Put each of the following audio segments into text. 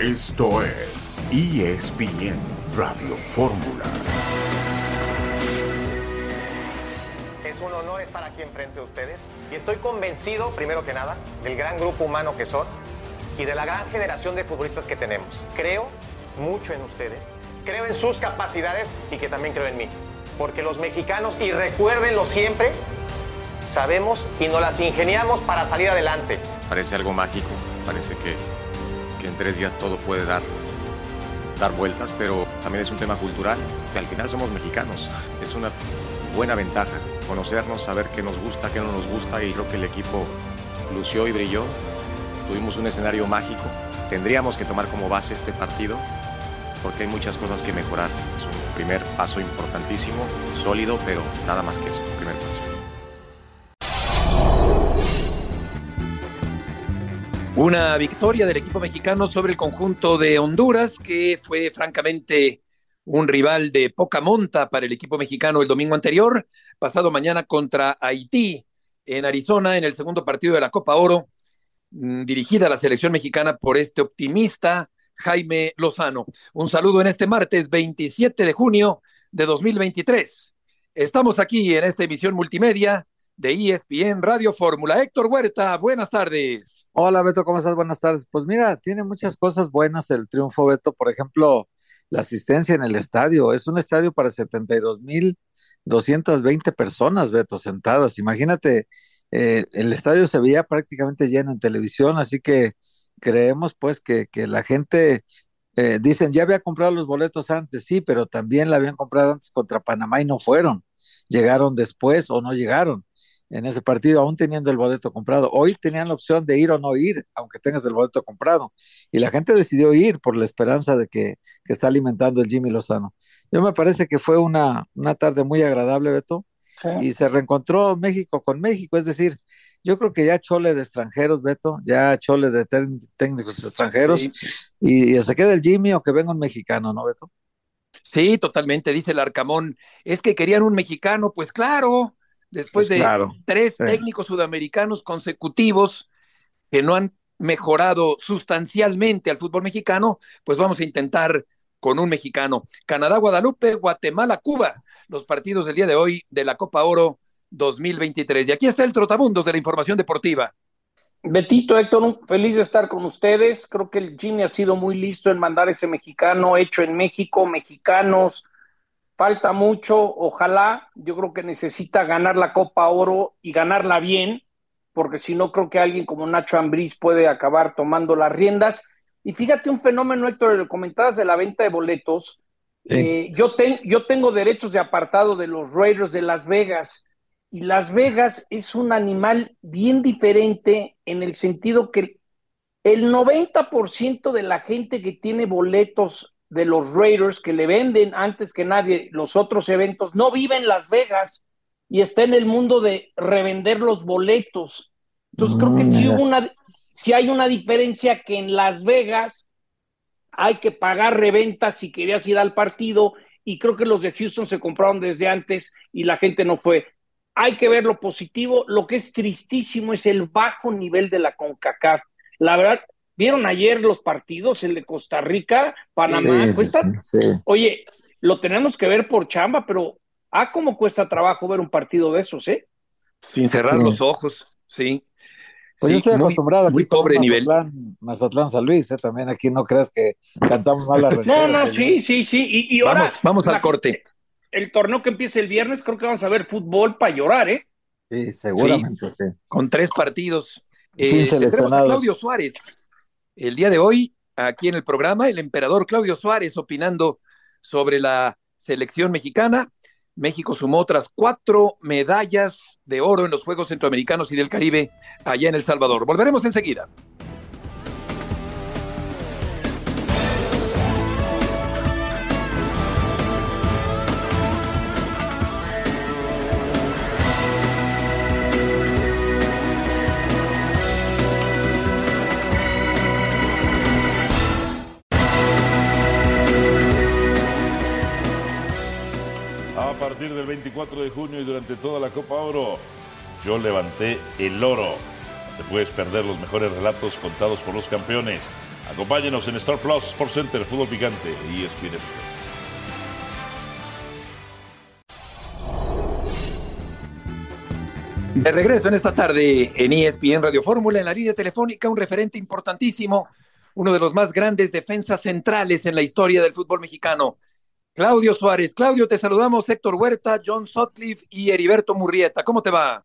Esto es ESPN Radio Fórmula. Es un honor estar aquí enfrente de ustedes y estoy convencido, primero que nada, del gran grupo humano que son y de la gran generación de futbolistas que tenemos. Creo mucho en ustedes, creo en sus capacidades y que también creo en mí. Porque los mexicanos, y recuérdenlo siempre, sabemos y nos las ingeniamos para salir adelante. Parece algo mágico, parece que, en tres días todo puede dar, dar vueltas, pero también es un tema cultural, que al final somos mexicanos. Es una buena ventaja conocernos, saber qué nos gusta, qué no nos gusta y creo que el equipo lució y brilló. Tuvimos un escenario mágico. Tendríamos que tomar como base este partido porque hay muchas cosas que mejorar. Es un primer paso importantísimo, sólido, pero nada más que eso, primer paso. Una victoria del equipo mexicano sobre el conjunto de Honduras, que fue francamente un rival de poca monta para el equipo mexicano el domingo anterior, pasado mañana contra Haití en Arizona en el segundo partido de la Copa Oro, mm, dirigida a la selección mexicana por este optimista Jaime Lozano. Un saludo en este martes 27 de junio de 2023. Estamos aquí en esta emisión multimedia de ESPN Radio Fórmula. Héctor Huerta, buenas tardes. Hola Beto, ¿cómo estás? Buenas tardes. Pues mira, tiene muchas cosas buenas el triunfo, Beto. Por ejemplo, la asistencia en el estadio. Es un estadio para 72 mil 220 personas, Beto, sentadas. Imagínate, eh, el estadio se veía prácticamente lleno en televisión, así que creemos pues que, que la gente, eh, dicen, ya había comprado los boletos antes, sí, pero también la habían comprado antes contra Panamá y no fueron. Llegaron después o no llegaron en ese partido, aún teniendo el boleto comprado. Hoy tenían la opción de ir o no ir, aunque tengas el boleto comprado. Y la gente decidió ir por la esperanza de que, que está alimentando el Jimmy Lozano. Yo me parece que fue una, una tarde muy agradable, Beto, sí. y se reencontró México con México, es decir, yo creo que ya chole de extranjeros, Beto, ya chole de técnicos extranjeros, sí. y, y, se queda el Jimmy o que venga un mexicano, ¿no, Beto? Sí, totalmente, dice el Arcamón. Es que querían un mexicano, pues claro, después pues de tres sí. técnicos sudamericanos consecutivos que no han mejorado sustancialmente al fútbol mexicano, pues vamos a intentar con un mexicano. Canadá, Guadalupe, Guatemala, Cuba, los partidos del día de hoy de la Copa Oro 2023. Y aquí está el Trotamundos de la información deportiva. Betito, Héctor, feliz de estar con ustedes. Creo que el Jimmy ha sido muy listo en mandar ese mexicano hecho en México, mexicanos. Falta mucho, ojalá. Yo creo que necesita ganar la Copa Oro y ganarla bien, porque si no, creo que alguien como Nacho Ambriz puede acabar tomando las riendas. Y fíjate un fenómeno, Héctor, lo comentabas de la venta de boletos. Sí. Eh, yo, ten, yo tengo derechos de apartado de los Raiders de Las Vegas y Las Vegas es un animal bien diferente en el sentido que el 90% de la gente que tiene boletos de los Raiders que le venden antes que nadie los otros eventos no vive en Las Vegas y está en el mundo de revender los boletos. Entonces mm, creo que sí, hubo una, sí hay una diferencia que en Las Vegas hay que pagar reventa si querías ir al partido y creo que los de Houston se compraron desde antes y la gente no fue hay que ver lo positivo. Lo que es tristísimo es el bajo nivel de la CONCACAF. La verdad, ¿vieron ayer los partidos? El de Costa Rica, Panamá. Sí, cuesta... sí, sí. Oye, lo tenemos que ver por chamba, pero ah, cómo cuesta trabajo ver un partido de esos, ¿eh? Sin cerrar los ojos, sí. Pues yo estoy acostumbrado muy, aquí muy pobre Mazatlán, nivel. Mazatlán San Luis, ¿eh? también aquí no creas que cantamos mal la No, no, sí, sí, sí. Y, y ahora, vamos, vamos al corte el torneo que empieza el viernes, creo que vamos a ver fútbol para llorar, ¿eh? Sí, seguramente. Sí, sí. Con tres partidos. Sin eh, seleccionados. Claudio Suárez. El día de hoy, aquí en el programa, el emperador Claudio Suárez opinando sobre la selección mexicana. México sumó otras cuatro medallas de oro en los Juegos Centroamericanos y del Caribe allá en El Salvador. Volveremos enseguida. Partir del 24 de junio y durante toda la Copa Oro, yo levanté el oro. Te puedes perder los mejores relatos contados por los campeones Acompáñenos en Star Plus Sports Center, Fútbol Picante y ESPN. De regreso en esta tarde en ESPN Radio Fórmula, en la línea telefónica, un referente importantísimo, uno de los más grandes defensas centrales en la historia del fútbol mexicano, Claudio Suárez. Claudio, te saludamos, Héctor Huerta, John Sotcliffe y Heriberto Murrieta. ¿Cómo te va?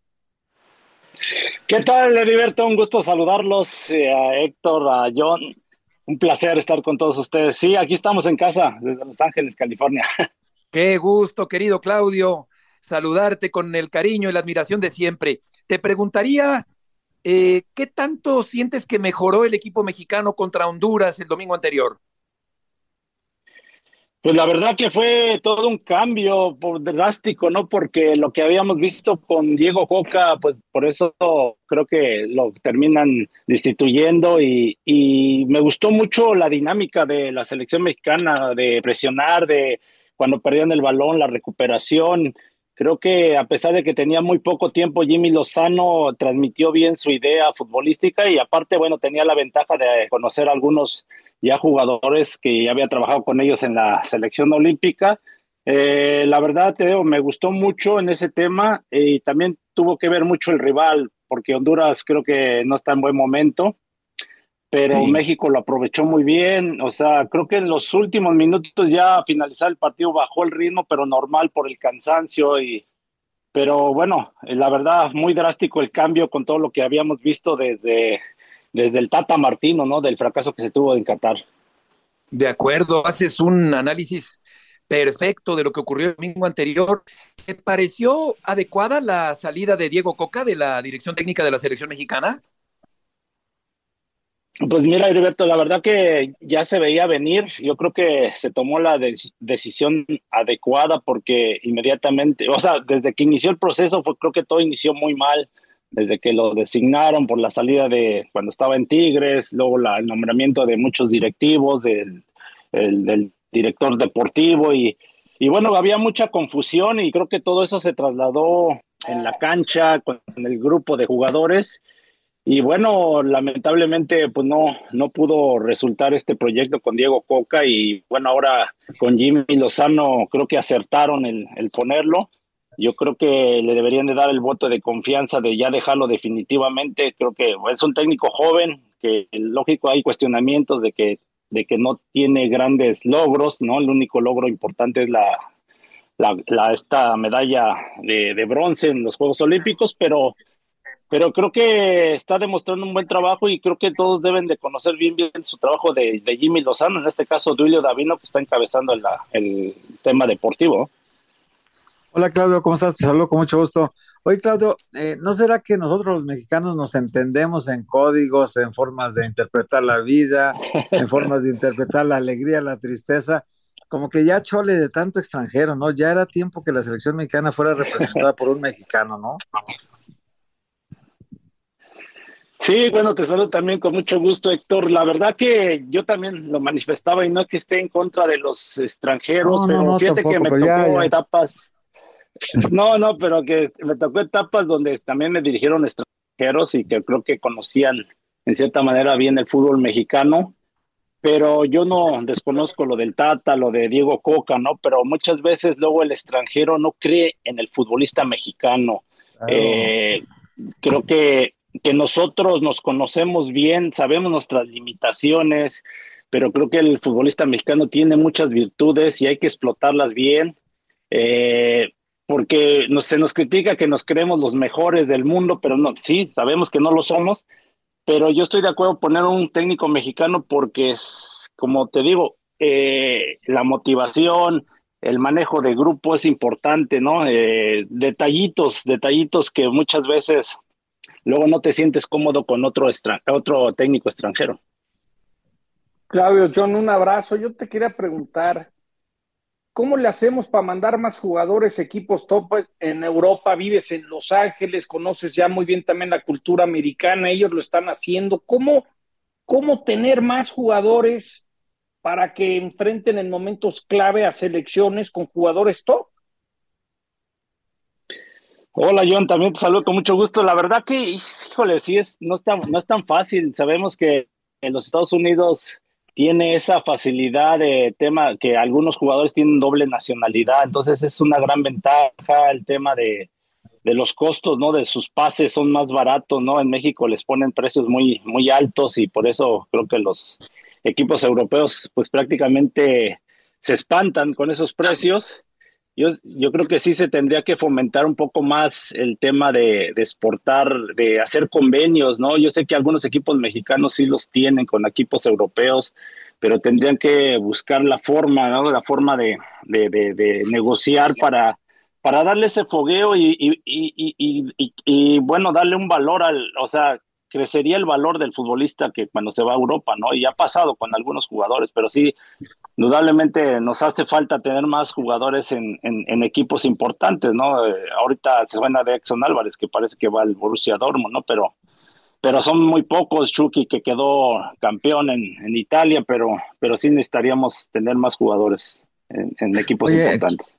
¿Qué tal, Heriberto? Un gusto saludarlos, eh, a Héctor, a John. Un placer estar con todos ustedes. Sí, aquí estamos en casa, desde Los Ángeles, California. Qué gusto, querido Claudio saludarte con el cariño y la admiración de siempre. Te preguntaría, eh, ¿qué tanto sientes que mejoró el equipo mexicano contra Honduras el domingo anterior? Pues la verdad que fue todo un cambio drástico, ¿no? Porque lo que habíamos visto con Diego Coca, pues por eso creo que lo terminan destituyendo y, y me gustó mucho la dinámica de la selección mexicana, de presionar, de cuando perdían el balón, la recuperación, Creo que a pesar de que tenía muy poco tiempo, Jimmy Lozano transmitió bien su idea futbolística y aparte, bueno, tenía la ventaja de conocer algunos ya jugadores que ya había trabajado con ellos en la selección olímpica. Eh, la verdad, te digo, me gustó mucho en ese tema y también tuvo que ver mucho el rival, porque Honduras creo que no está en buen momento pero México lo aprovechó muy bien. O sea, creo que en los últimos minutos ya a finalizar el partido bajó el ritmo, pero normal por el cansancio y pero bueno, la verdad muy drástico el cambio con todo lo que habíamos visto desde desde el Tata Martino, ¿no? Del fracaso que se tuvo en Qatar. De acuerdo, haces un análisis perfecto de lo que ocurrió el domingo anterior. ¿Te pareció adecuada la salida de Diego Coca de la dirección técnica de la selección mexicana? Pues mira, Heriberto, la verdad que ya se veía venir. Yo creo que se tomó la decisión adecuada porque inmediatamente, o sea, desde que inició el proceso, fue, creo que todo inició muy mal. Desde que lo designaron por la salida de cuando estaba en Tigres, luego el nombramiento de muchos directivos, del, director deportivo y, bueno, había mucha confusión y creo que todo eso se trasladó en la cancha con el grupo de jugadores y bueno, lamentablemente pues no, no pudo resultar este proyecto con Diego Coca y bueno, ahora con Jimmy Lozano creo que acertaron el ponerlo. Yo creo que le deberían de dar el voto de confianza de ya dejarlo definitivamente. Creo que es un técnico joven, que lógico hay cuestionamientos de que, de que no tiene grandes logros, ¿no? El único logro importante es la, la, la esta medalla de, de bronce en los Juegos Olímpicos, pero pero creo que está demostrando un buen trabajo y creo que todos deben de conocer bien bien su trabajo de, Jimmy Lozano, en este caso Duilio Davino, que está encabezando el, tema deportivo. Hola Claudio, ¿cómo estás? Te saludo con mucho gusto. Oye Claudio, eh, ¿no será que nosotros los mexicanos nos entendemos en códigos, en formas de interpretar la vida, en formas de interpretar la alegría, la tristeza? Como que ya chole de tanto extranjero, ¿no? Ya era tiempo que la selección mexicana fuera representada por un mexicano, ¿no? Sí, bueno, te saludo también con mucho gusto, Héctor. La verdad que yo también lo manifestaba y no es que esté en contra de los extranjeros, pero fíjate que me tocó etapas. No, no, pero que me tocó etapas donde también me dirigieron extranjeros y que creo que conocían en cierta manera bien el fútbol mexicano, pero yo no desconozco lo del Tata, lo de Diego Coca, ¿no? Pero muchas veces luego el extranjero no cree en el futbolista mexicano. Eh, creo que que nosotros nos conocemos bien, sabemos nuestras limitaciones, pero creo que el futbolista mexicano tiene muchas virtudes y hay que explotarlas bien, eh, porque se nos critica que nos creemos los mejores del mundo, pero no, sí, sabemos que no lo somos, pero yo estoy de acuerdo poner un técnico mexicano porque es, como te digo, eh, la motivación, el manejo de grupo es importante, ¿no? Eh, detallitos, detallitos que muchas veces luego no te sientes cómodo con otro, otro técnico extranjero. Claudio, John, un abrazo. Yo te quería preguntar, ¿cómo le hacemos para mandar más jugadores, equipos top en Europa? Vives en Los Ángeles, conoces ya muy bien también la cultura americana, ellos lo están haciendo. ¿Cómo, cómo tener más jugadores para que enfrenten en momentos clave a selecciones con jugadores top? Hola John, también te saludo con mucho gusto. La verdad que, híjole, sí es, no es tan, no es tan fácil. Sabemos que en los Estados Unidos tiene esa facilidad de tema que algunos jugadores tienen doble nacionalidad, entonces es una gran ventaja el tema de, de los costos, ¿no? De sus pases son más baratos, ¿no? En México les ponen precios muy, muy altos y por eso creo que los equipos europeos pues prácticamente se espantan con esos precios. Yo, yo creo que sí se tendría que fomentar un poco más el tema de, de exportar, de hacer convenios, ¿no? Yo sé que algunos equipos mexicanos sí los tienen con equipos europeos, pero tendrían que buscar la forma, ¿no? La forma de, de, negociar para para darle ese fogueo y, y, y, y, bueno, darle un valor al, o sea, crecería el valor del futbolista que cuando se va a Europa, ¿no? Y ha pasado con algunos jugadores, pero sí, indudablemente nos hace falta tener más jugadores en, en, equipos importantes, ¿no? Eh, ahorita se suena de Exxon Álvarez, que parece que va al Borussia Dortmund, ¿no? Pero, pero son muy pocos, Chucky, que quedó campeón en, en Italia, pero, pero sí necesitaríamos tener más jugadores en, equipos importantes.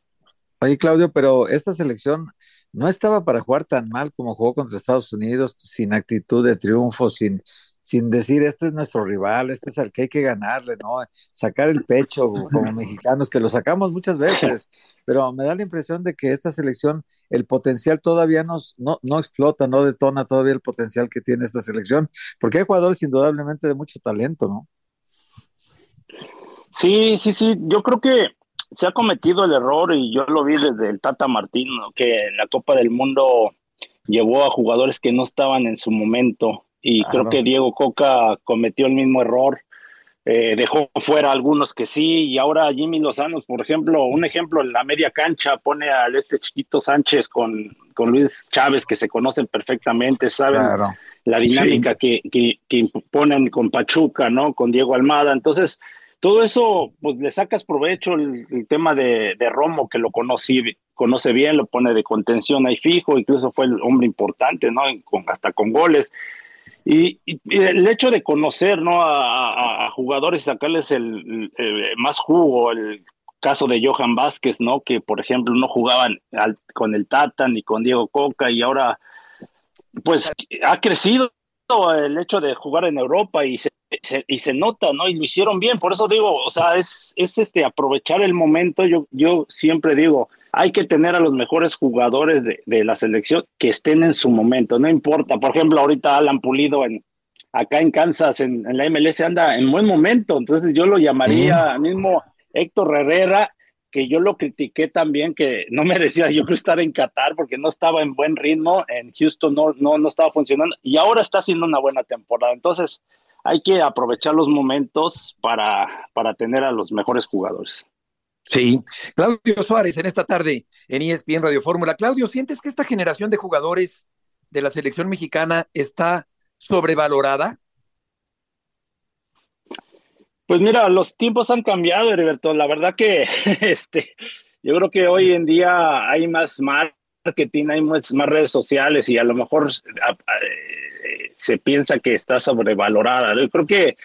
Oye, Claudio, pero esta selección no estaba para jugar tan mal como jugó contra Estados Unidos, sin actitud de triunfo, sin, sin decir, este es nuestro rival, este es el que hay que ganarle, ¿no? Sacar el pecho como mexicanos, que lo sacamos muchas veces, pero me da la impresión de que esta selección, el potencial todavía nos, no, no explota, no detona todavía el potencial que tiene esta selección, porque hay jugadores indudablemente de mucho talento, ¿no? Sí, sí, sí, yo creo que se ha cometido el error y yo lo vi desde el Tata Martino, que en la Copa del Mundo llevó a jugadores que no estaban en su momento y creo que Diego Coca cometió el mismo error. Eh, dejó fuera algunos que sí, y ahora Jimmy Lozano, por ejemplo, un ejemplo en la media cancha, pone al este chiquito Sánchez con, con Luis Chávez, que se conocen perfectamente, saben la dinámica que, que, que, ponen con Pachuca, ¿no? Con Diego Almada. Entonces, todo eso, pues le sacas provecho el, tema de, Romo, que lo conocí, conoce bien, lo pone de contención ahí fijo, incluso fue el hombre importante, ¿no? Hasta con goles. Y, el hecho de conocer, ¿no? A, jugadores y sacarles el, más jugo, el caso de Johan Vázquez, ¿no? Que, por ejemplo, no jugaban con el Tata ni con Diego Coca y ahora, pues, ha crecido el hecho de jugar en Europa y se, y se nota, ¿no? Y lo hicieron bien, por eso digo, o sea, es, es este aprovechar el momento, yo, yo siempre digo, hay que tener a los mejores jugadores de, de, la selección que estén en su momento, no importa, por ejemplo, ahorita Alan Pulido en acá en Kansas, en, la MLS anda en buen momento, entonces yo lo llamaría mismo Héctor Herrera, que yo lo critiqué también, que no merecía yo creo estar en Qatar porque no estaba en buen ritmo, en Houston no, no, no estaba funcionando y ahora está haciendo una buena temporada. Entonces, hay que aprovechar los momentos para, para tener a los mejores jugadores. Sí, Claudio Suárez en esta tarde en ESPN Radio Fórmula. Claudio, ¿sientes que esta generación de jugadores de la selección mexicana está sobrevalorada? Pues mira, los tiempos han cambiado, Heriberto. La verdad que este, yo creo que hoy en día hay más marketing, hay más, más redes sociales y a lo mejor se piensa que está sobrevalorada. Yo creo que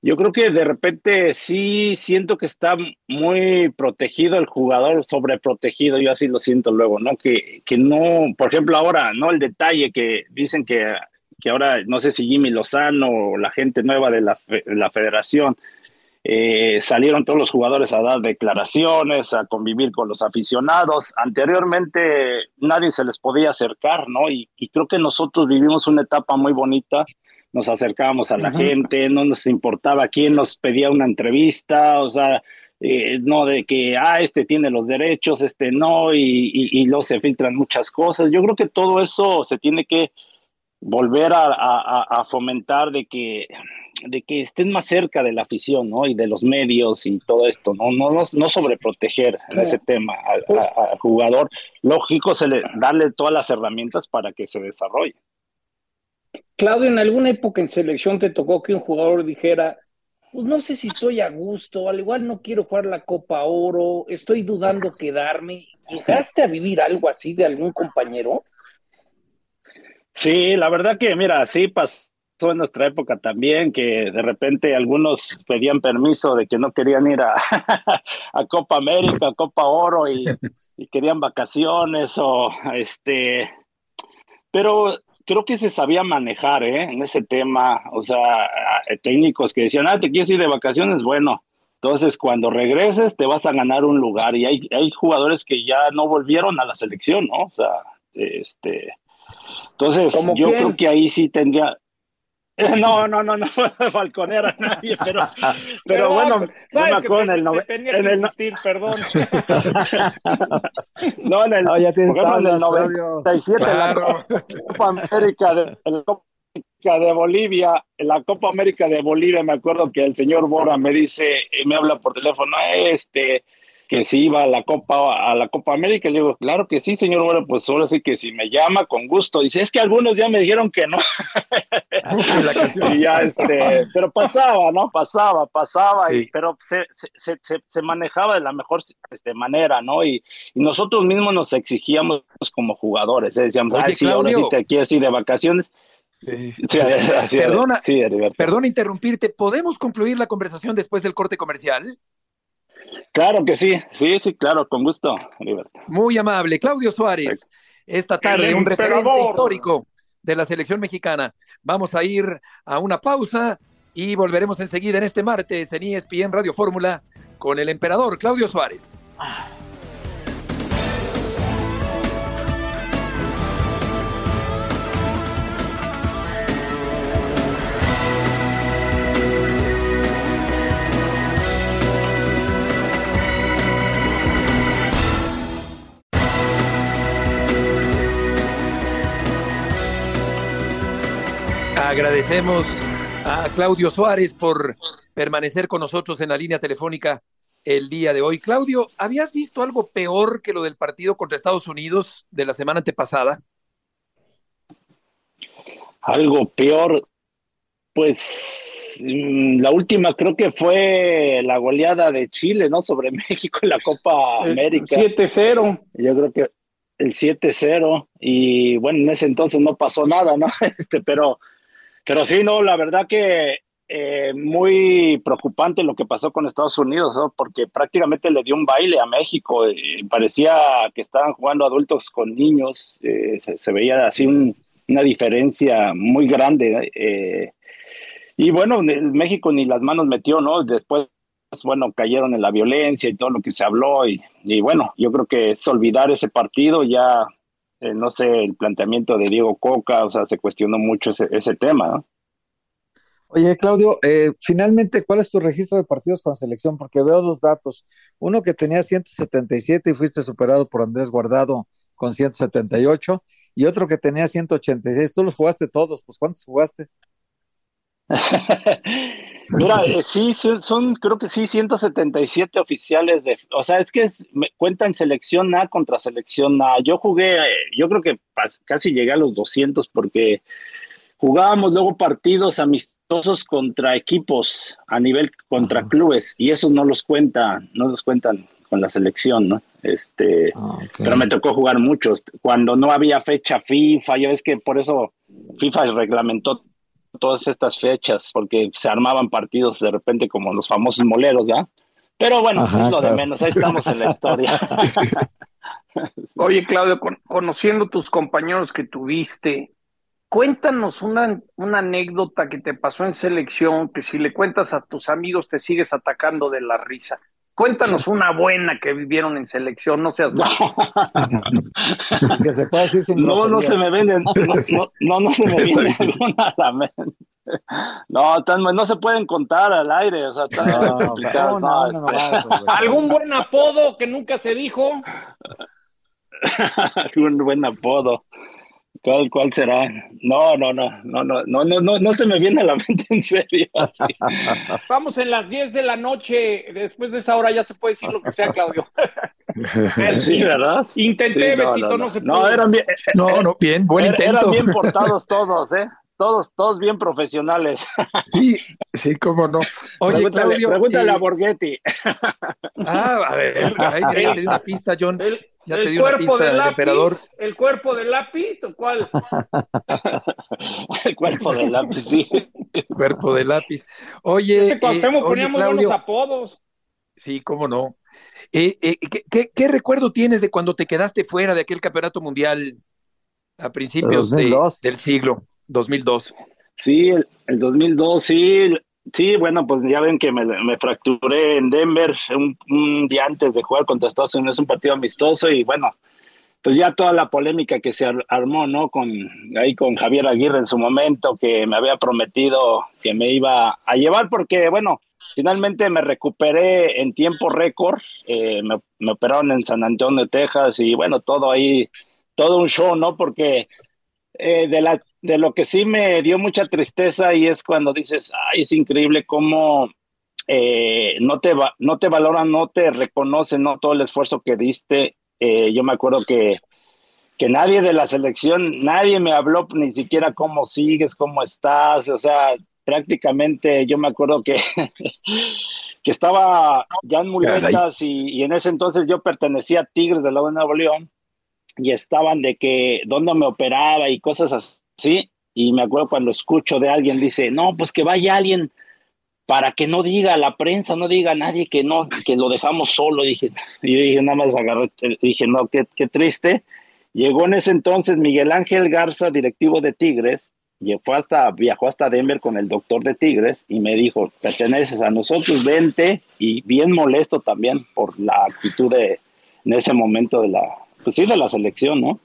yo creo que de repente sí siento que está muy protegido el jugador, sobreprotegido, yo así lo siento luego, ¿no? Que, que no, por ejemplo, ahora, ¿no? El detalle que dicen que, que ahora, no sé si Jimmy Lozano o la gente nueva de la, de la federación eh, salieron todos los jugadores a dar declaraciones, a convivir con los aficionados. Anteriormente nadie se les podía acercar, ¿no? Y, creo que nosotros vivimos una etapa muy bonita. Nos acercábamos a la gente, no nos importaba quién nos pedía una entrevista, o sea, eh, no de que, ah, este tiene los derechos, este no, y, y, y luego se filtran muchas cosas. Yo creo que todo eso se tiene que volver a, fomentar de que de que estén más cerca de la afición, ¿no? Y de los medios y todo esto, ¿no? No, no, no sobreproteger en ese tema al, jugador. Lógico, se le, darle todas las herramientas para que se desarrolle. Claudio, ¿en alguna época en selección te tocó que un jugador dijera, pues no sé si estoy a gusto, al igual no quiero jugar la Copa Oro, estoy dudando quedarme? ¿Llegaste a vivir algo así de algún compañero? Sí, la verdad que, mira, sí pasó en nuestra época también, que de repente algunos pedían permiso de que no querían ir a, a Copa América, a Copa Oro y, querían vacaciones o este... Pero creo que se sabía manejar ¿eh? en ese tema. O sea, técnicos que decían, ah, te quieres ir de vacaciones, bueno. Entonces, cuando regreses, te vas a ganar un lugar. Y hay, hay jugadores que ya no volvieron a la selección, ¿no? O sea, este. Entonces, yo creo que ahí sí tendría. No, no, no, no, Falconera nadie, pero, pero bueno, no me acuerdo en el, no, en el insistir, perdón. no, en el, no, ya en el 97, claro. la Copa América de, la Copa de Bolivia, en la Copa América de Bolivia, me acuerdo que el señor Bora me dice, me habla por teléfono, este, que si iba a la Copa a la Copa América, le digo, claro que sí, señor, bueno, pues ahora sí que si me llama con gusto. Dice, es que algunos ya me dijeron que no. y ya este, pero pasaba, ¿no? Pasaba, pasaba, y, pero se, se, se, se, manejaba de la mejor este, manera, ¿no? Y, y, nosotros mismos nos exigíamos como jugadores, ¿eh? decíamos, Oye, sí, ahora sí te quieres ir de vacaciones. Sí. perdona, perdona interrumpirte. ¿Podemos concluir la conversación después del corte comercial? Claro que sí, sí, sí, claro, con gusto. Muy amable. Claudio Suárez, esta tarde un referente histórico de la selección mexicana. Vamos a ir a una pausa y volveremos enseguida en este martes en ESPN Radio Fórmula con el emperador Claudio Suárez. Ah. Agradecemos a Claudio Suárez por permanecer con nosotros en la línea telefónica el día de hoy. Claudio, ¿habías visto algo peor que lo del partido contra Estados Unidos de la semana antepasada? Algo peor, pues mm, la última creo que fue la goleada de Chile, ¿no? Sobre México en la Copa América. 7-0. Yo creo que el 7-0 y bueno, en ese entonces no pasó nada, ¿no? Este, pero pero sí, no, la verdad que eh, muy preocupante lo que pasó con Estados Unidos, ¿no? porque prácticamente le dio un baile a México. parecía que estaban jugando adultos con niños. Eh, se, veía así una diferencia muy grande. Eh, y bueno, México ni las manos metió, ¿no? Después, bueno, cayeron en la violencia y todo lo que se habló. Y, y bueno, yo creo que es olvidar ese partido ya eh, no sé, el planteamiento de Diego Coca, o sea, se cuestionó mucho ese, ese tema, ¿no? Oye, Claudio, eh, finalmente, ¿cuál es tu registro de partidos con selección? Porque veo dos datos. Uno que tenía 177 y fuiste superado por Andrés Guardado con 178, y otro que tenía 186. Tú los jugaste todos, pues ¿cuántos jugaste? Mira, eh, sí, son, creo que sí, 177 oficiales de, o sea, es que me, cuentan selección A contra selección A. Yo jugué, yo creo que casi llegué a los 200 porque jugábamos luego partidos amistosos contra equipos a nivel contra clubes y esos no los cuentan, no los cuentan con la selección, ¿no? Este, ah, pero me tocó jugar muchos. Cuando no había fecha FIFA, ya ves que por eso FIFA reglamentó todas estas fechas, porque se armaban partidos de repente como los famosos moleros, ¿ya? Pero bueno, es lo de menos, ahí estamos en la historia. Oye, Claudio, conociendo tus compañeros que tuviste, cuéntanos una, una anécdota que te pasó en selección, que si le cuentas a tus amigos te sigues atacando de la risa. Cuéntanos una buena que vivieron en selección, no seas que se puede decir sin No, no se me venden, no, no, se me viene a la mente. No, no se pueden contar al aire, o sea, ¿Algún buen apodo que nunca se dijo? Algún buen apodo. ¿Cuál, ¿Cuál será? No, no, no, no, no, no, no, no, no se me viene a la mente en serio. Vamos en las 10 de la noche, después de esa hora ya se puede decir lo que sea, Claudio. sí, ¿verdad? Intenté, Betito, no, se pudo. No, eran bien, no, no, bien, buen intento. Eran bien portados todos, ¿eh? Todos, todos bien profesionales. Sí, sí, cómo no. Oye, pregúntale, Claudio. Pregúntale a Borghetti. Ah, a ver, ahí te una pista, John. Ya te di una pista del emperador. ¿El cuerpo del lápiz o cuál? el cuerpo del lápiz, sí. cuerpo del lápiz. Oye, eh, poníamos buenos apodos. Sí, cómo no. Eh, eh, ¿qué, qué, recuerdo tienes de cuando te quedaste fuera de aquel campeonato mundial? A principios de, 2002. del siglo, 2002. Sí, el, el 2002, sí, sí, bueno, pues ya ven que me, fracturé en Denver un, un día antes de jugar contra Estados Unidos, un partido amistoso y bueno, pues ya toda la polémica que se ar- armó, ¿no? Con ahí con Javier Aguirre en su momento, que me había prometido que me iba a llevar, porque bueno, finalmente me recuperé en tiempo récord, eh, me, me operaron en San Antonio, Texas, y bueno, todo ahí, todo un show, ¿no? Porque eh, de la de lo que sí me dio mucha tristeza y es cuando dices, ay, es increíble cómo eh, no te va, no te valoran, no te reconocen, no todo el esfuerzo que diste. Eh, yo me acuerdo que, que nadie de la selección, nadie me habló ni siquiera cómo sigues, cómo estás, o sea, prácticamente yo me acuerdo que, que estaba ya en muletas y, y en ese entonces yo pertenecía a Tigres de la de Nuevo León y estaban de que dónde me operaba y cosas así. Y me acuerdo cuando escucho de alguien, dice, no, pues que vaya alguien para que no diga la prensa, no diga a nadie que no, que lo dejamos solo. Dije, y yo dije, nada más agarré, dije, no, qué, qué triste. Llegó en ese entonces Miguel Ángel Garza, directivo de Tigres, y hasta, viajó hasta Denver con el doctor de Tigres y me dijo, perteneces a nosotros, vente, y bien molesto también por la actitud de, en ese momento de la, pues sí, de la selección, ¿no?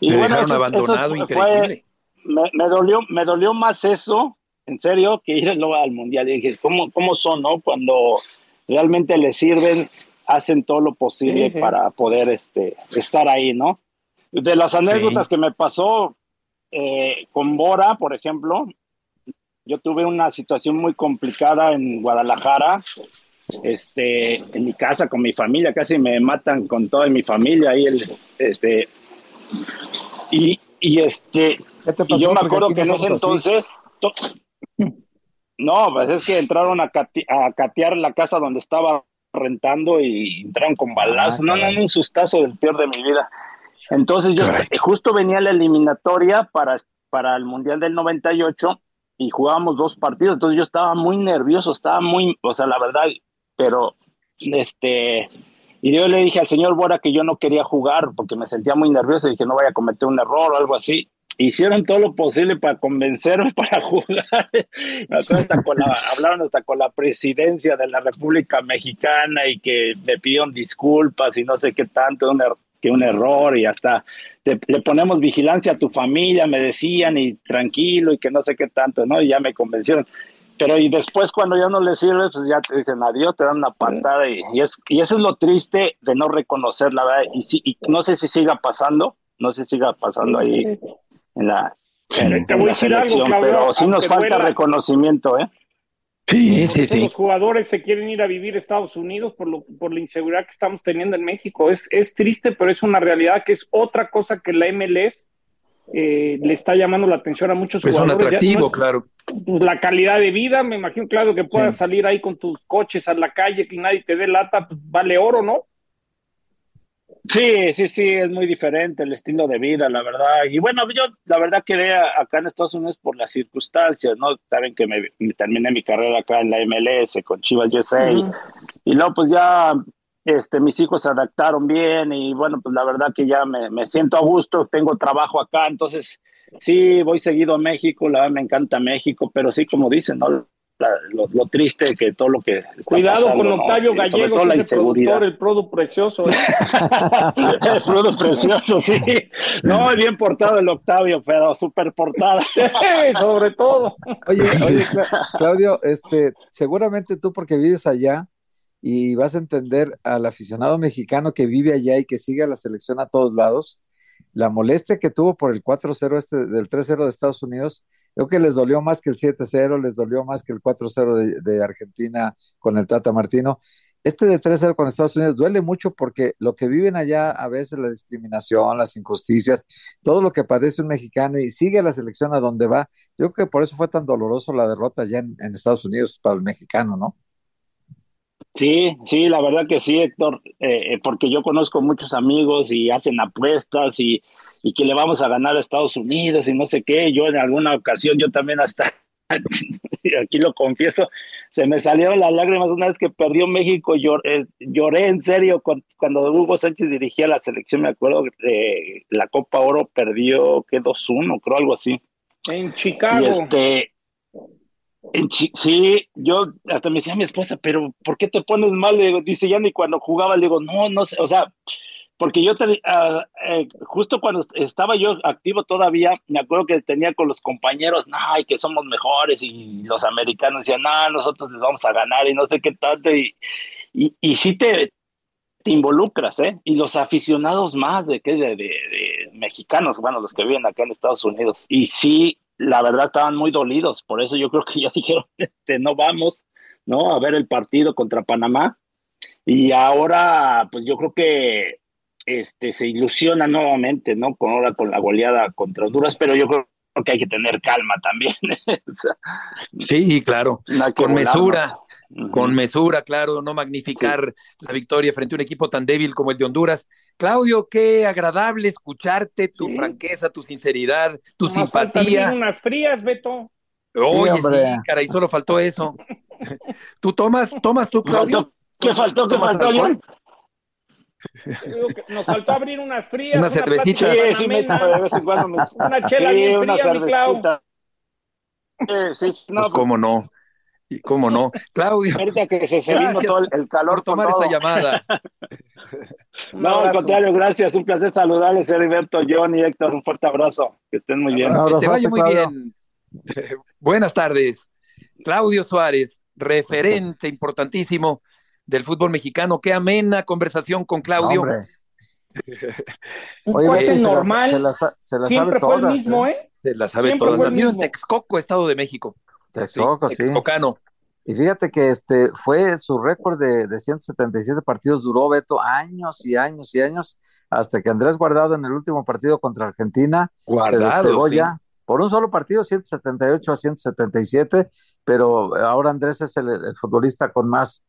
Y Me dejaron eso, abandonado, eso increíble. me, me, dolió, me dolió más eso, en serio, que ir luego al mundial. Y dije, ¿cómo, cómo son, no? Cuando realmente les sirven, hacen todo lo posible sí, para poder este, estar ahí, ¿no? De las anécdotas sí. que me pasó eh, con Bora, por ejemplo, yo tuve una situación muy complicada en Guadalajara, este, en mi casa con mi familia, casi me matan con toda mi familia ahí, el, este, y, y este, y yo me acuerdo que en ese entonces, to, no, pues es que entraron a, cate, a, catear la casa donde estaba rentando y entraron con balazos, ah, no, no, un sustazo del peor de mi vida. Entonces yo Caray. justo venía la eliminatoria para, para el Mundial del 98 y jugábamos dos partidos, entonces yo estaba muy nervioso, estaba muy, o sea, la verdad, pero este, y yo le dije al señor Bora que yo no quería jugar porque me sentía muy nervioso y que no vaya a cometer un error o algo así. Hicieron todo lo posible para convencerme para jugar. hablaron hasta con la presidencia de la República Mexicana y que me pidieron disculpas y no sé qué tanto, un, er, que un error y hasta le ponemos vigilancia a tu familia, me decían, y tranquilo y que no sé qué tanto, ¿no? Y ya me convencieron pero y después cuando ya no le sirve, pues ya te dicen adiós, te dan una patada y, y, es, y eso es lo triste de no reconocer la verdad y, si, y no sé si siga pasando, no sé si siga pasando ahí en la, en, en la selección, algo, pero sí nos falta duela. reconocimiento, ¿eh? Sí, sí, sí. Los jugadores se quieren ir a vivir a Estados Unidos por, lo, por la inseguridad que estamos teniendo en México. Es, es triste, pero es una realidad que es otra cosa que la MLS eh, le está llamando la atención a muchos pues jugadores. Es un atractivo, no es, claro. La calidad de vida, me imagino, claro, que puedas sí. salir ahí con tus coches a la calle, que nadie te dé lata, pues vale oro, ¿no? Sí, sí, sí, es muy diferente el estilo de vida, la verdad. Y bueno, yo la verdad quedé acá en Estados Unidos por las circunstancias, ¿no? Saben que me, me terminé mi carrera acá en la MLS con Chivas USA. Uh -huh. Y luego pues ya este, mis hijos se adaptaron bien y bueno, pues la verdad que ya me, me, siento a gusto, tengo trabajo acá, entonces sí, voy seguido a México, la verdad me encanta México, pero sí, como dicen, ¿no? La, lo, lo, triste que todo lo que cuidado pasando, con Octavio ¿no? Gallegos la ese productor el producto precioso ¿eh? el producto precioso sí no es bien portado el Octavio pero súper portada sobre todo oye oye Claudio este seguramente tú porque vives allá y vas a entender al aficionado mexicano que vive allá y que sigue a la selección a todos lados, la molestia que tuvo por el 4-0 este del 3-0 de Estados Unidos, creo que les dolió más que el 7-0, les dolió más que el 4-0 de, de, Argentina con el Tata Martino. Este de 3-0 con Estados Unidos duele mucho porque lo que viven allá a veces la discriminación, las injusticias, todo lo que padece un mexicano y sigue la selección a donde va. Yo creo que por eso fue tan doloroso la derrota allá en, en Estados Unidos para el mexicano, ¿no? Sí, sí, la verdad que sí, Héctor, eh, porque yo conozco muchos amigos y hacen apuestas y, y, que le vamos a ganar a Estados Unidos y no sé qué. Yo en alguna ocasión, yo también hasta, aquí lo confieso, se me salieron las lágrimas una vez que perdió México, lloré, eh, lloré en serio cuando, Hugo Sánchez dirigía la selección, me acuerdo que la Copa Oro perdió, que 2-1, creo algo así. En Chicago. Y este, sí, yo hasta me decía a mi esposa, pero ¿por qué te pones mal? Le digo, dice, ya ni cuando jugaba, le digo, no, no sé, o sea, porque yo uh, eh, justo cuando estaba yo activo todavía, me acuerdo que tenía con los compañeros, no, y que somos mejores, y los americanos decían, no, nosotros les vamos a ganar, y no sé qué tanto, y, y, y sí te, te involucras, ¿eh? Y los aficionados más de, de, de, mexicanos, bueno, los que viven acá en Estados Unidos, y sí, la verdad estaban muy dolidos, por eso yo creo que ya dijeron, este, no vamos, ¿no? A ver el partido contra Panamá, y ahora, pues yo creo que este, se ilusiona nuevamente, ¿no? Con ahora con la goleada contra Honduras, pero yo creo que hay que tener calma también. sí, claro, con mesura, con mesura, claro, no magnificar la victoria frente a un equipo tan débil como el de Honduras. Claudio, qué agradable escucharte, tu franqueza, tu sinceridad, tu simpatía. unas frías, Beto. Oye, sí, caray, solo faltó eso. ¿Tú tomas, tomas tú, Claudio? ¿Qué faltó? ¿Qué faltó, nos faltó abrir unas frías. Unas cervecitas. Una chela bien fría, mi Clau. Sí, no, pues, cómo no. Y cómo no. Claudio. Ahorita que se, todo el, calor. Por tomar esta llamada. no, al contrario, gracias. Un placer saludarles, Heriberto, John y Héctor. Un fuerte abrazo. Que estén muy bien. Que te vaya muy bien. Buenas tardes. Claudio Suárez, referente importantísimo del fútbol mexicano. Qué amena conversación con Claudio. Oye, normal. Se la, se la Siempre fue el mismo, ¿eh? ¿eh? Se la sabe todas. Nacido en Texcoco, Estado de México. Texcoco, sí. Texcocano. Y fíjate que este fue su récord de, de, 177 partidos, duró Beto años y años y años, hasta que Andrés Guardado en el último partido contra Argentina Guardado, se ya por un solo partido, 178 a 177, pero ahora Andrés es el futbolista con más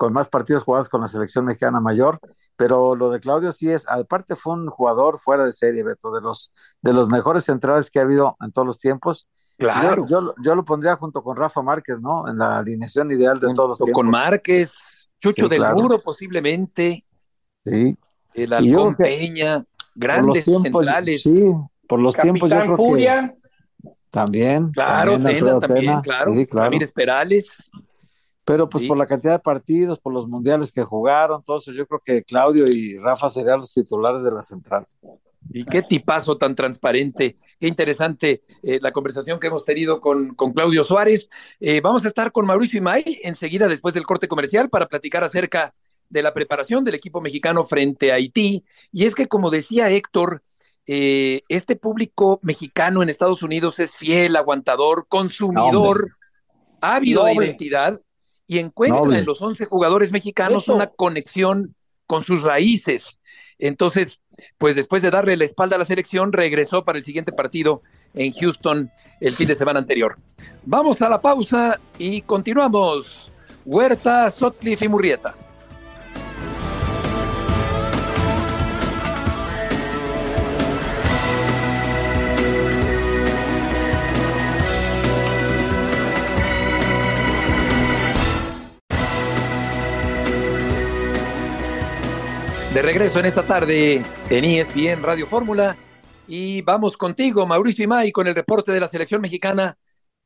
con más partidos jugados con la selección mexicana mayor, pero lo de Claudio sí es, aparte fue un jugador fuera de serie, Beto, de los, de los mejores centrales que ha habido en todos los tiempos. Claro. Yo, yo, lo pondría junto con Rafa Márquez, ¿no? En la alineación ideal de todos los tiempos. Con Márquez, Chucho del Muro posiblemente. Sí. El Alcón Peña, grandes centrales. Sí, por los tiempos yo creo que también. Claro, también, también, claro. Sí, claro. Ramírez Perales. Pero pues por la cantidad de partidos, por los mundiales que jugaron, entonces yo creo que Claudio y Rafa serían los titulares de la central. Y qué tipazo tan transparente, qué interesante eh, la conversación que hemos tenido con, con Claudio Suárez. Eh, vamos a estar con Mauricio Imay enseguida después del corte comercial para platicar acerca de la preparación del equipo mexicano frente a Haití. Y es que, como decía Héctor, eh, este público mexicano en Estados Unidos es fiel, aguantador, consumidor, ávido de identidad y encuentra en los 11 jugadores mexicanos una conexión con sus raíces. Entonces, pues después de darle la espalda a la selección, regresó para el siguiente partido en Houston el fin de semana anterior. Vamos a la pausa y continuamos. Huerta, Sotcliffe y Murrieta. De regreso en esta tarde en ESPN Radio Fórmula y vamos contigo, Mauricio Imay, con el reporte de la selección mexicana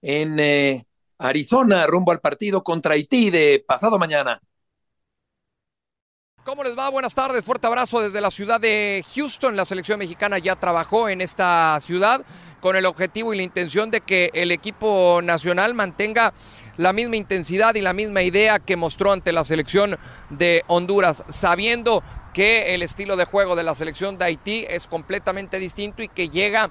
en eh, Arizona, rumbo al partido contra Haití de pasado mañana. ¿Cómo les va? Buenas tardes, fuerte abrazo desde la ciudad de Houston. La selección mexicana ya trabajó en esta ciudad con el objetivo y la intención de que el equipo nacional mantenga la misma intensidad y la misma idea que mostró ante la selección de Honduras, sabiendo que el estilo de juego de la selección de Haití es completamente distinto y que llega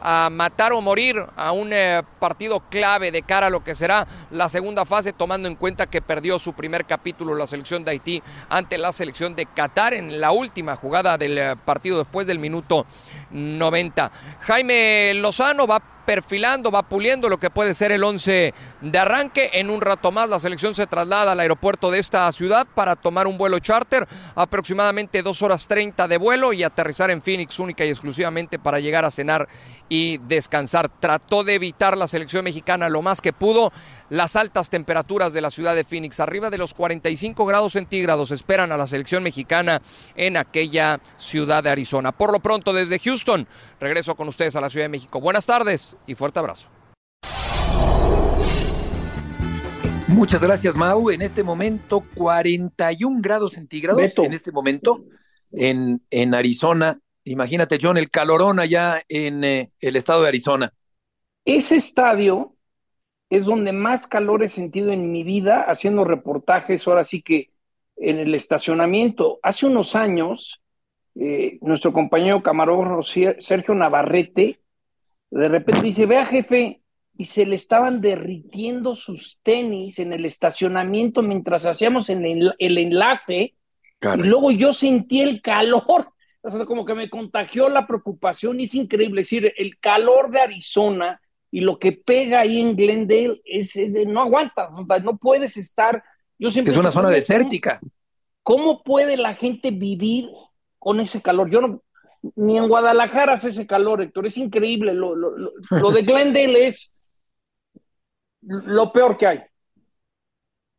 a matar o morir a un eh, partido clave de cara a lo que será la segunda fase, tomando en cuenta que perdió su primer capítulo la selección de Haití ante la selección de Qatar en la última jugada del eh, partido después del minuto 90. Jaime Lozano va perfilando, va puliendo lo que puede ser el 11 de arranque. En un rato más la selección se traslada al aeropuerto de esta ciudad para tomar un vuelo charter, aproximadamente dos horas 30 de vuelo y aterrizar en Phoenix única y exclusivamente para llegar a cenar y descansar. Trató de evitar la selección mexicana lo más que pudo las altas temperaturas de la ciudad de Phoenix. Arriba de los 45 grados centígrados esperan a la selección mexicana en aquella ciudad de Arizona. Por lo pronto, desde Houston, regreso con ustedes a la Ciudad de México. Buenas tardes y fuerte abrazo. Muchas gracias, Mau. En este momento, 41 grados centígrados. En este momento, en, en Arizona. Imagínate, John, el calorón allá en eh, el estado de Arizona. Ese estadio es donde más calor he sentido en mi vida haciendo reportajes, ahora sí que en el estacionamiento. Hace unos años, eh, nuestro compañero camarógrafo Sergio Navarrete, de repente dice, vea jefe, y se le estaban derritiendo sus tenis en el estacionamiento mientras hacíamos el, el enlace, y luego yo sentí el calor, o sea, como que me contagió la preocupación, y es increíble, es decir, el calor de Arizona y lo que pega ahí en Glendale es, no aguanta, no puedes estar. Yo siempre es una zona desértica. ¿Cómo puede la gente vivir con ese calor? Yo no, ni en Guadalajara hace ese calor, Héctor, es increíble. Lo, lo, lo, de Glendale es lo peor que hay.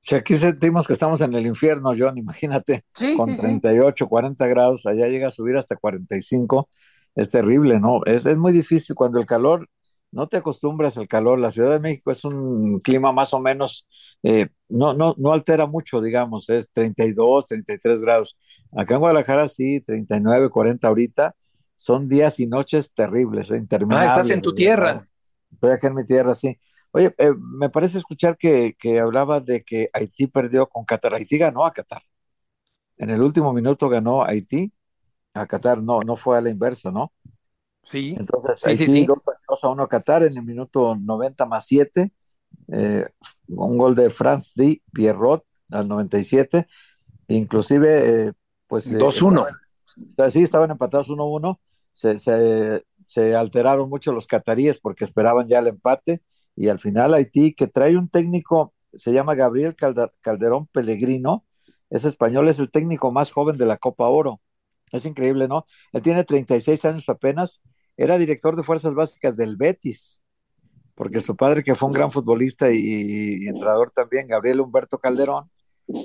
Si aquí sentimos que estamos en el infierno, John, imagínate, con 38, 40 grados, allá llega a subir hasta 45, es terrible, ¿no? Es, es muy difícil cuando el calor no te acostumbras al calor. La Ciudad de México es un clima más o menos, eh, no, no, no altera mucho, digamos, es 32, 33 grados. Acá en Guadalajara sí, 39, 40 ahorita. Son días y noches terribles, eh, interminables. Ah, estás en tu tierra. Estoy acá en mi tierra, sí. Oye, eh, me parece escuchar que, que hablaba de que Haití perdió con Qatar. Haití ganó a Qatar. En el último minuto ganó Haití a Qatar, no, no fue a la inversa, ¿no? Sí. Entonces, sí, Haití sí, 2, a 1 Qatar en el minuto 90 más 7. Eh, un gol de France D. Pierrot al 97. Inclusive, eh, pues... 2-1. Eh, sí, estaban empatados 1-1. Se, se, se, alteraron mucho los cataríes porque esperaban ya el empate. Y al final Haití, que trae un técnico, se llama Gabriel Calderón Pellegrino, es español, es el técnico más joven de la Copa Oro. Es increíble, ¿no? Él tiene 36 años apenas, era director de fuerzas básicas del Betis, porque su padre, que fue un gran futbolista y, entrenador también, Gabriel Humberto Calderón,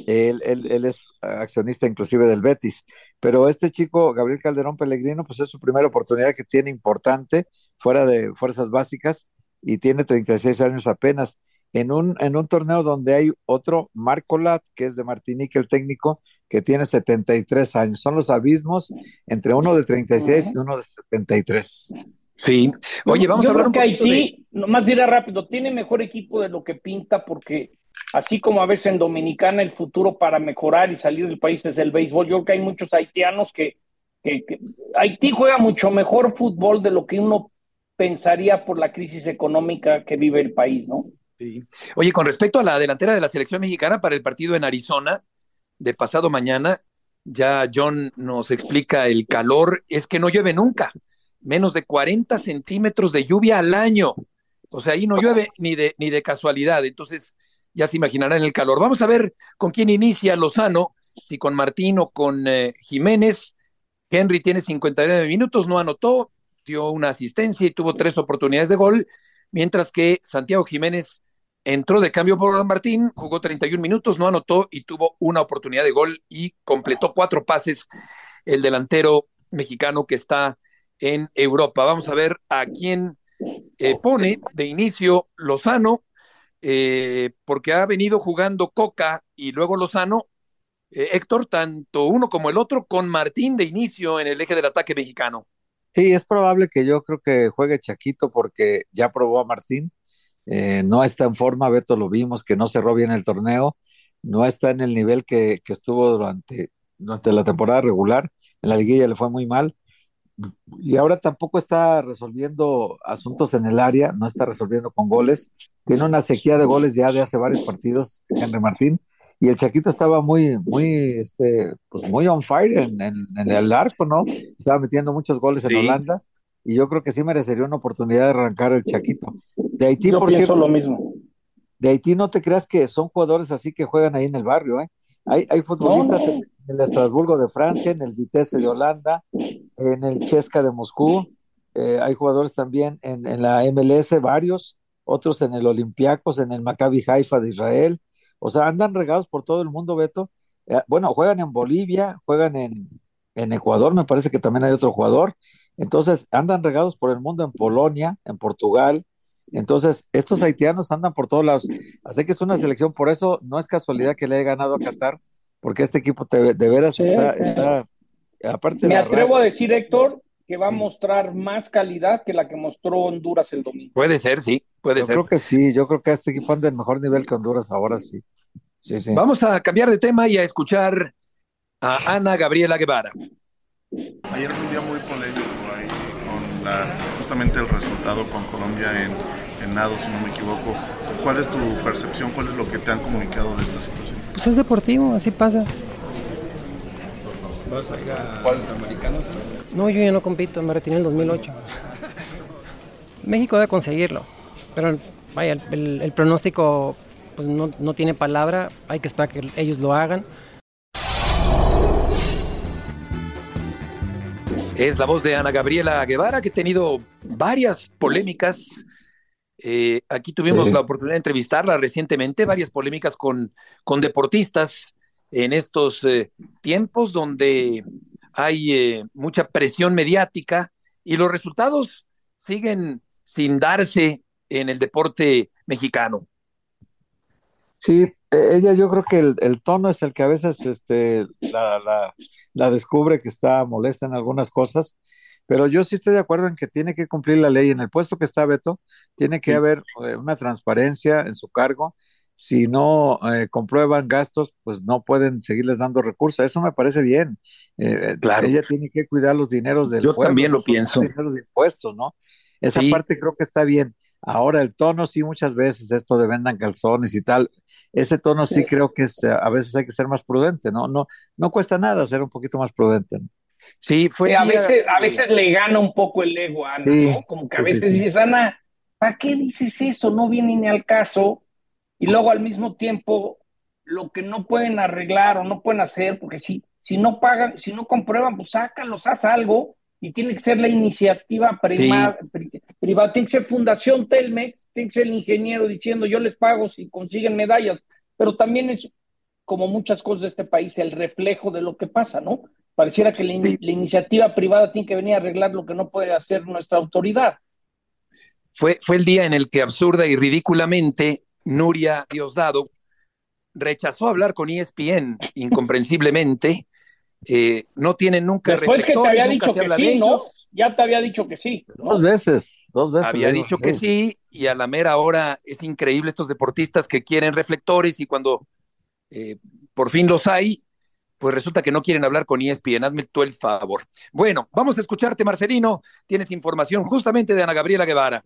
él, él, es accionista inclusive del Betis. Pero este chico, Gabriel Calderón Pellegrino, pues es su primera oportunidad que tiene importante fuera de fuerzas básicas y tiene 36 años apenas en un, en un torneo donde hay otro, Marco Lat, que es de Martinique, el técnico, que tiene 73 años. Son los abismos entre uno de 36 y uno de 73. Sí. Oye, vamos a hablar un que Haití, de... nomás dirá rápido, tiene mejor equipo de lo que pinta porque así como a veces en Dominicana el futuro para mejorar y salir del país es el béisbol, yo creo que hay muchos haitianos que, que, que Haití juega mucho mejor fútbol de lo que uno pensaría por la crisis económica que vive el país, ¿no? Sí. Oye, con respecto a la delantera de la selección mexicana para el partido en Arizona de pasado mañana, ya John nos explica el calor, es que no llueve nunca, menos de 40 centímetros de lluvia al año. O sea, ahí no llueve ni de, ni de casualidad, entonces ya se imaginarán el calor. Vamos a ver con quién inicia Lozano, si con Martín o con eh, Jiménez. Henry tiene 59 minutos, no anotó, dio una asistencia y tuvo tres oportunidades de gol, mientras que Santiago Jiménez entró de cambio por Martín, jugó 31 minutos, no anotó y tuvo una oportunidad de gol y completó cuatro pases el delantero mexicano que está en Europa. Vamos a ver a quién eh, pone de inicio Lozano, eh, porque ha venido jugando Coca y luego Lozano. Eh, Héctor, tanto uno como el otro, con Martín de inicio en el eje del ataque mexicano. Sí, es probable que yo creo que juegue Chaquito porque ya probó a Martín eh, no está en forma, Beto lo vimos, que no cerró bien el torneo, no está en el nivel que, que estuvo durante, durante la temporada regular, en la liguilla le fue muy mal, y ahora tampoco está resolviendo asuntos en el área, no está resolviendo con goles, tiene una sequía de goles ya de hace varios partidos, Henry Martín, y el Chaquito estaba muy, muy, este, pues muy on fire en, en, el arco, ¿no? Estaba metiendo muchos goles en Holanda, y yo creo que sí merecería una oportunidad de arrancar el Chaquito. De Haití, yo por cierto, lo mismo. De Haití no te creas que son jugadores así que juegan ahí en el barrio, ¿eh? Hay, hay futbolistas En, el Estrasburgo de Francia, en el Vitesse de Holanda, en el Chesca de Moscú, eh, hay jugadores también en, en, la MLS, varios, otros en el Olympiacos, en el Maccabi Haifa de Israel. O sea, andan regados por todo el mundo, Beto. Eh, bueno, juegan en Bolivia, juegan en, en Ecuador, me parece que también hay otro jugador. Entonces, andan regados por el mundo en Polonia, en Portugal. Entonces, estos haitianos andan por todos lados. Así que es una selección, por eso no es casualidad que le haya ganado a Qatar, porque este equipo de veras está, está, aparte Me atrevo a decir, Héctor, que va a mostrar más calidad que la que mostró Honduras el domingo. Puede ser, sí, puede yo ser. creo que sí, yo creo que este equipo anda en mejor nivel que Honduras ahora sí. Sí, sí. Vamos a cambiar de tema y a escuchar a Ana Gabriela Guevara. Ayer fue un día muy polémico la, justamente el resultado con Colombia en, en nado, si no me equivoco. ¿Cuál es tu percepción? ¿Cuál es lo que te han comunicado de esta situación? Pues es deportivo, así pasa. ¿Vas a ir a Panamericanos? No, yo ya no compito, me retiré en el 2008. México debe conseguirlo, pero vaya, el, el- el pronóstico pues no, no tiene palabra, hay que esperar que ellos lo hagan. Es la voz de Ana Gabriela Guevara, que ha tenido varias polémicas. Eh, aquí tuvimos Sí. la oportunidad de entrevistarla recientemente, varias polémicas con, con deportistas en estos eh, tiempos donde hay eh, mucha presión mediática y los resultados siguen sin darse en el deporte mexicano. Sí, ella yo creo que el, el tono es el que a veces este, la, la- la descubre que está molesta en algunas cosas, pero yo sí estoy de acuerdo en que tiene que cumplir la ley. En el puesto que está Beto, tiene que Sí. haber eh, una transparencia en su cargo. Si no eh, comprueban gastos, pues no pueden seguirles dando recursos. Eso me parece bien. Eh, eh, Claro. Ella tiene que cuidar los dineros del Yo pueblo, también lo pienso. dineros de impuestos, ¿no? Esa Sí. parte creo que está bien. Ahora el tono sí muchas veces esto de vendan calzones y tal, ese tono sí creo que es, eh, a veces hay que ser más prudente, ¿no? No, no cuesta nada ser un poquito más prudente. ¿no? Sí, fue a, día- veces, a veces le gana un poco el ego a Ana, Sí, ¿no? Como que a sí, sí, veces sí. dices, Ana, ¿para qué dices eso? No viene ni al caso. Y luego al mismo tiempo, lo que no pueden arreglar o no pueden hacer, porque si, si no pagan, si no comprueban, pues sácalos, haz algo. Y tiene que ser la iniciativa prima- pri- privada, tiene que ser Fundación Telmex, tiene que ser el ingeniero diciendo yo les pago si consiguen medallas, pero también es como muchas cosas de este país, el reflejo de lo que pasa, ¿no? Pareciera que la, in- Sí. la iniciativa privada tiene que venir a arreglar lo que no puede hacer nuestra autoridad. fue, fue el día en el que absurda y ridículamente Nuria Diosdado rechazó hablar con ESPN incomprensiblemente. Eh, no tienen nunca Después que te había dicho que sí, ¿no? Ya te había dicho que sí. ¿no? Dos veces, dos veces. Había dicho que sí y a la mera hora es increíble estos deportistas que quieren reflectores y cuando eh, por fin los hay, pues resulta que no quieren hablar con ESPN. Hazme tú el favor. Bueno, vamos a escucharte, Marcelino. Tienes información justamente de Ana Gabriela Guevara.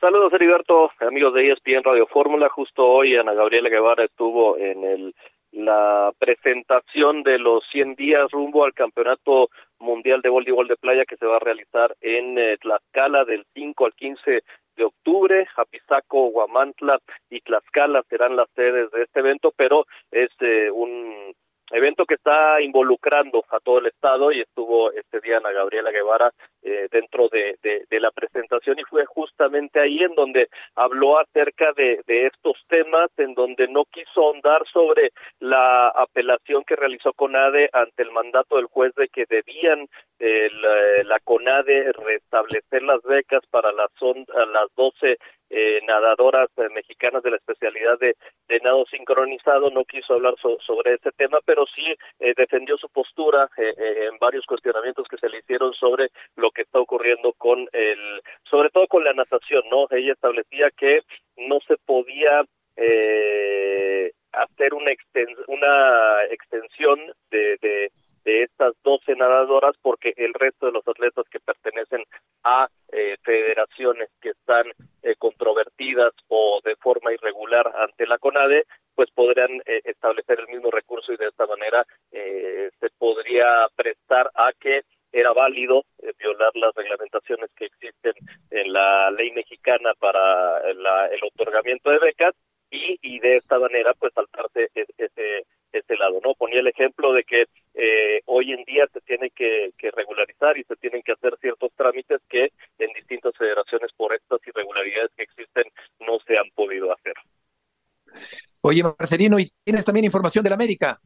Saludos, Heriberto, amigos de ESPN Radio Fórmula. Justo hoy Ana Gabriela Guevara estuvo en el, la presentación de los 100 días rumbo al Campeonato Mundial de Voleibol de Playa que se va a realizar en eh, Tlaxcala del 5 al 15 de octubre. Apizaco, Huamantla y Tlaxcala serán las sedes de este evento, pero es eh, un evento que está involucrando a todo el estado y estuvo este día Ana Gabriela Guevara eh, dentro de, la presentación y fue justamente ahí en donde habló acerca de, estos temas, en donde no quiso ahondar sobre la apelación que realizó CONADE ante el mandato del juez de que debían eh, la, CONADE restablecer las becas para las, son, las 12 eh, nadadoras eh, mexicanas de la especialidad de, nado sincronizado, no quiso hablar so, sobre ese tema, pero sí eh, defendió su postura eh, en varios cuestionamientos que se le hicieron sobre lo que está ocurriendo con el, sobre todo con la natación, ¿no? Ella establecía que no se podía eh, hacer una, una extensión de, de, de estas 12 nadadoras porque el resto de los atletas que pertenecen a eh, federaciones que están eh, controvertidas o de forma irregular ante la CONADE, pues podrían eh, establecer el mismo recurso y de esta manera eh, se podría prestar a que era válido eh, violar las reglamentaciones que existen en la ley mexicana para la, el otorgamiento de becas y, y de esta manera pues saltarse ese, ese lado, ¿no? Ponía el ejemplo de que eh, hoy en día se tiene que, que, regularizar y se tienen que hacer ciertos trámites que en distintas federaciones por estas irregularidades que existen Oye, Marcelino, ¿y tienes también información del América?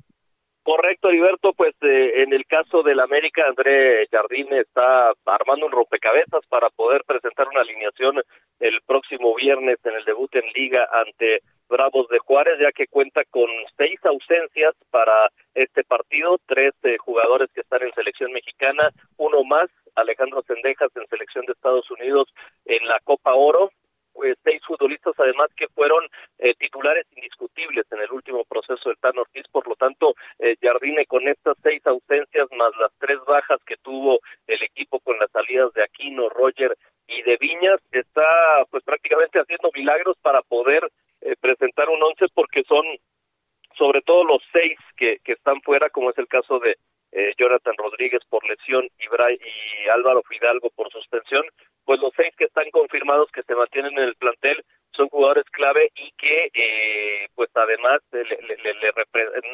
Correcto, Heriberto, pues eh, en el caso del América, André Jardín está armando un rompecabezas para poder presentar una alineación el próximo viernes en el debut en liga ante Bravos de Juárez, ya que cuenta con seis ausencias para este partido, tres eh, jugadores que están en selección mexicana, uno más, Alejandro Sendejas en selección de Estados Unidos en la Copa Oro, pues, seis futbolistas además que fueron eh, titulares indiscutibles en el último proceso del Tan Ortiz, por lo tanto eh, Jardine con estas seis ausencias más las tres bajas que tuvo el equipo con las salidas de Aquino, Roger y de Viñas está pues prácticamente haciendo milagros para poder eh, presentar un once porque son sobre todo los seis que, que están fuera como es el caso de eh, Jonathan Rodríguez por lesión y, y Álvaro Fidalgo por suspensión, pues los seis que están confirmados que se mantienen en el plantel son jugadores clave y que eh, pues además le,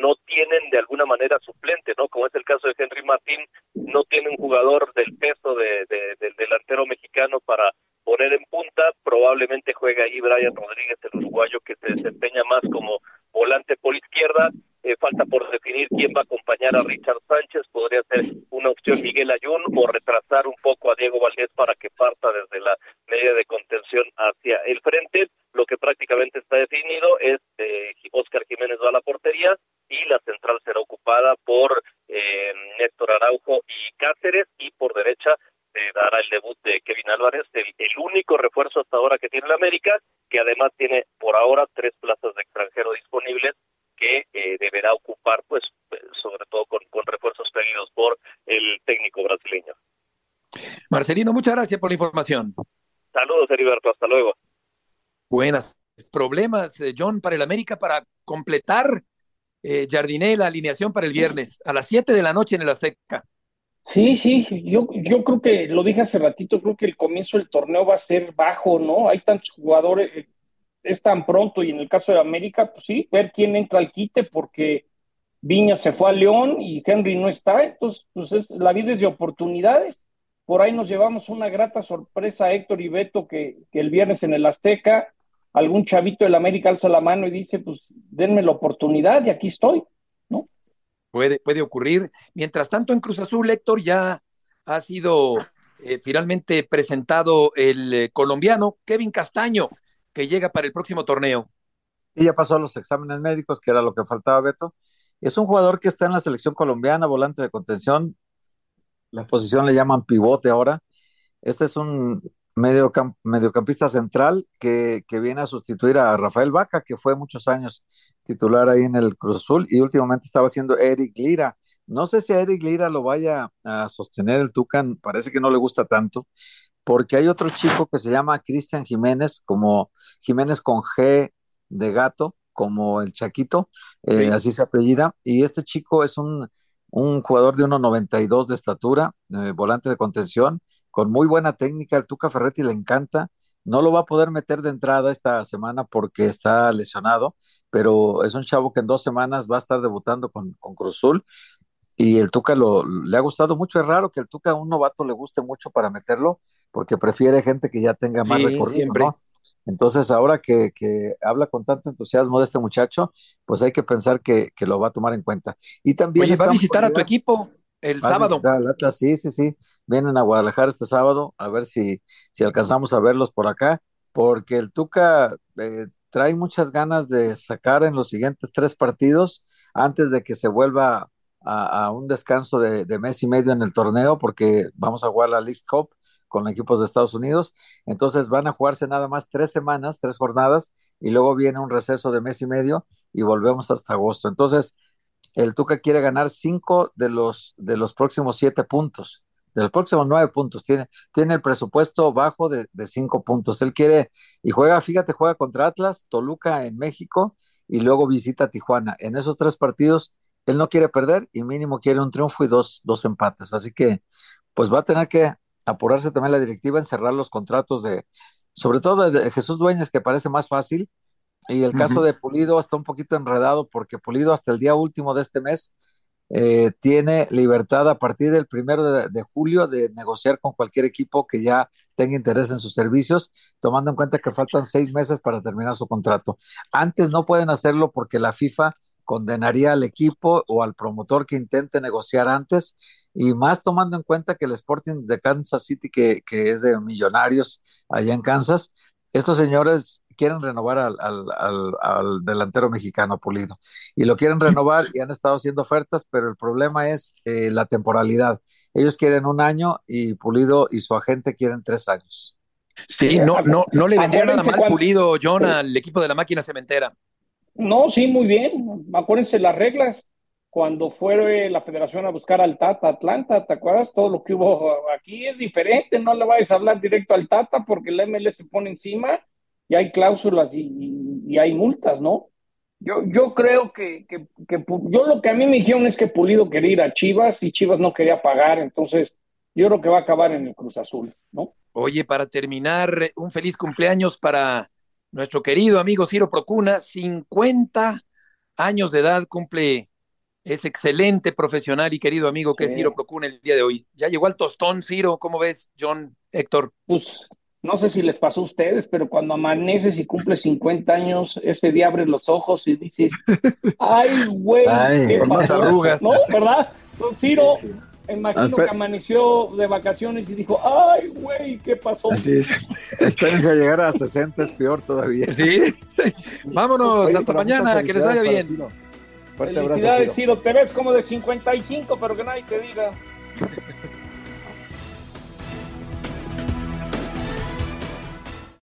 no tienen de alguna manera suplente, ¿no? Como es el caso de Henry Martín, no tiene un jugador del peso de, del delantero mexicano para poner en punta, probablemente juega ahí Brian Rodríguez, el uruguayo que se desempeña más como volante por izquierda, eh, falta por definir quién va a acompañar a Richard Sánchez, podría ser una opción Miguel Ayun o retrasar un poco a Diego Valdés para que parta desde la media de contención hacia el frente. Lo que prácticamente está definido es eh, Oscar Jiménez va a la portería y la central será ocupada por eh, Néstor Araujo y Cáceres y por derecha se dará el debut de Kevin Álvarez, el, el, único refuerzo hasta ahora que tiene la América, que además tiene por ahora tres plazas de extranjero disponibles que eh, deberá ocupar, pues, sobre todo con, con refuerzos pedidos por el técnico brasileño. Marcelino, muchas gracias por la información. Saludos, Heriberto, hasta luego. Buenas. Problemas, eh, John, para el América para completar eh, Jardiné la alineación para el viernes a las 7 de la noche en el Azteca. Sí, sí, yo, yo creo que lo dije hace ratito, creo que el comienzo del torneo va a ser bajo, ¿no? Hay tantos jugadores, eh, es tan pronto y en el caso de América, pues sí, ver quién entra al quite porque Viña se fue a León y Henry no está, entonces pues es, la vida es de oportunidades. Por ahí nos llevamos una grata sorpresa Héctor y Beto que, que el viernes en el Azteca algún chavito del América alza la mano y dice, pues denme la oportunidad y aquí estoy, ¿no? Puede, puede ocurrir. Mientras tanto, en Cruz Azul, Héctor ya ha sido eh, finalmente presentado el eh, colombiano Kevin Castaño, que llega para el próximo torneo. Y ya pasó los exámenes médicos, que era lo que faltaba, Beto. Es un jugador que está en la selección colombiana, volante de contención. La posición le llaman pivote ahora. Este es un mediocampista central que, que, viene a sustituir a Rafael Vaca, que fue muchos años titular ahí en el Cruz Azul y últimamente estaba haciendo Eric Lira. No sé si a Eric Lira lo vaya a sostener el Tucan, parece que no le gusta tanto, porque hay otro chico que se llama Cristian Jiménez, como Jiménez con G de gato, como el Chaquito, eh, así se apellida, y este chico es un, un jugador de 1.92 de estatura, eh, volante de contención, con muy buena técnica, el Tuca Ferretti le encanta, no lo va a poder meter de entrada esta semana porque está lesionado, pero es un chavo que en dos semanas va a estar debutando con, con Cruzul y el Tuca lo, le ha gustado mucho. Es raro que el Tuca a un novato le guste mucho para meterlo, porque prefiere gente que ya tenga más recorrido. ¿no? Entonces, ahora que, que, habla con tanto entusiasmo de este muchacho, pues hay que pensar que, que lo va a tomar en cuenta. Y también. Oye, va a visitar a tu equipo el sábado. sí, sí, sí. Vienen a Guadalajara este sábado, a ver si, si alcanzamos a verlos por acá, porque el Tuca eh, trae muchas ganas de sacar en los siguientes tres partidos antes de que se vuelva a, un descanso de, mes y medio en el torneo porque vamos a jugar la League Cup con equipos de Estados Unidos. Entonces van a jugarse nada más tres semanas, tres jornadas, y luego viene un receso de mes y medio y volvemos hasta agosto. Entonces, el Tuca quiere ganar cinco de los, de los próximos siete puntos, de los próximos nueve puntos. Tiene, tiene el presupuesto bajo de, de cinco puntos. Él quiere, y juega, fíjate, juega contra Atlas, Toluca en México, y luego visita Tijuana. En esos tres partidos él no quiere perder y mínimo quiere un triunfo y dos, dos empates. Así que, pues va a tener que apurarse también la directiva en cerrar los contratos de, sobre todo de Jesús Dueñas, que parece más fácil. Y el caso de Pulido está un poquito enredado porque Pulido hasta el día último de este mes eh, tiene libertad a partir del primero de, de, julio de negociar con cualquier equipo que ya tenga interés en sus servicios, tomando en cuenta que faltan seis meses para terminar su contrato. Antes no pueden hacerlo porque la FIFA condenaría al equipo o al promotor que intente negociar antes y más tomando en cuenta que el Sporting de Kansas City, que, que es de millonarios allá en Kansas, estos señores quieren renovar al, al, al, al, delantero mexicano Pulido y lo quieren renovar y han estado haciendo ofertas, pero el problema es eh, la temporalidad. Ellos quieren un año y Pulido y su agente quieren tres años. Sí, no, no, no le vendría nada mal Pulido, John, al equipo de la máquina cementera. No, sí, muy bien. Acuérdense las reglas. Cuando fue la federación a buscar al Tata Atlanta, ¿te acuerdas? Todo lo que hubo aquí es diferente. No le vayas a hablar directo al Tata porque el MLS se pone encima y hay cláusulas y, y hay multas, ¿no? Yo, yo creo que, que, que, yo lo que a mí me dijeron es que Pulido quería ir a Chivas y Chivas no quería pagar, entonces yo creo que va a acabar en el Cruz Azul, ¿no? Oye, para terminar, un feliz cumpleaños para nuestro querido amigo Ciro Procuna, 50 años de edad cumple ese excelente profesional y querido amigo que sí. es Ciro Procuna el día de hoy. Ya llegó al tostón, Ciro, ¿cómo ves, John, Héctor? Pues no sé si les pasó a ustedes, pero cuando amaneces y cumples 50 años, ese día abres los ojos y dices, ay, güey, ¿qué pasó? arrugas. ¿No? ¿Verdad? Ciro, sí, sí. Imagino que amaneció de vacaciones y dijo, ay, güey, ¿qué pasó? Así es. Espérense a llegar a 60, es peor todavía. Sí. Vámonos, Oye, hasta mañana, que les vaya bien. Ciro. Fuerte Felicidades, abrazo, Ciro. Ciro. Te ves como de 55, pero que nadie te diga.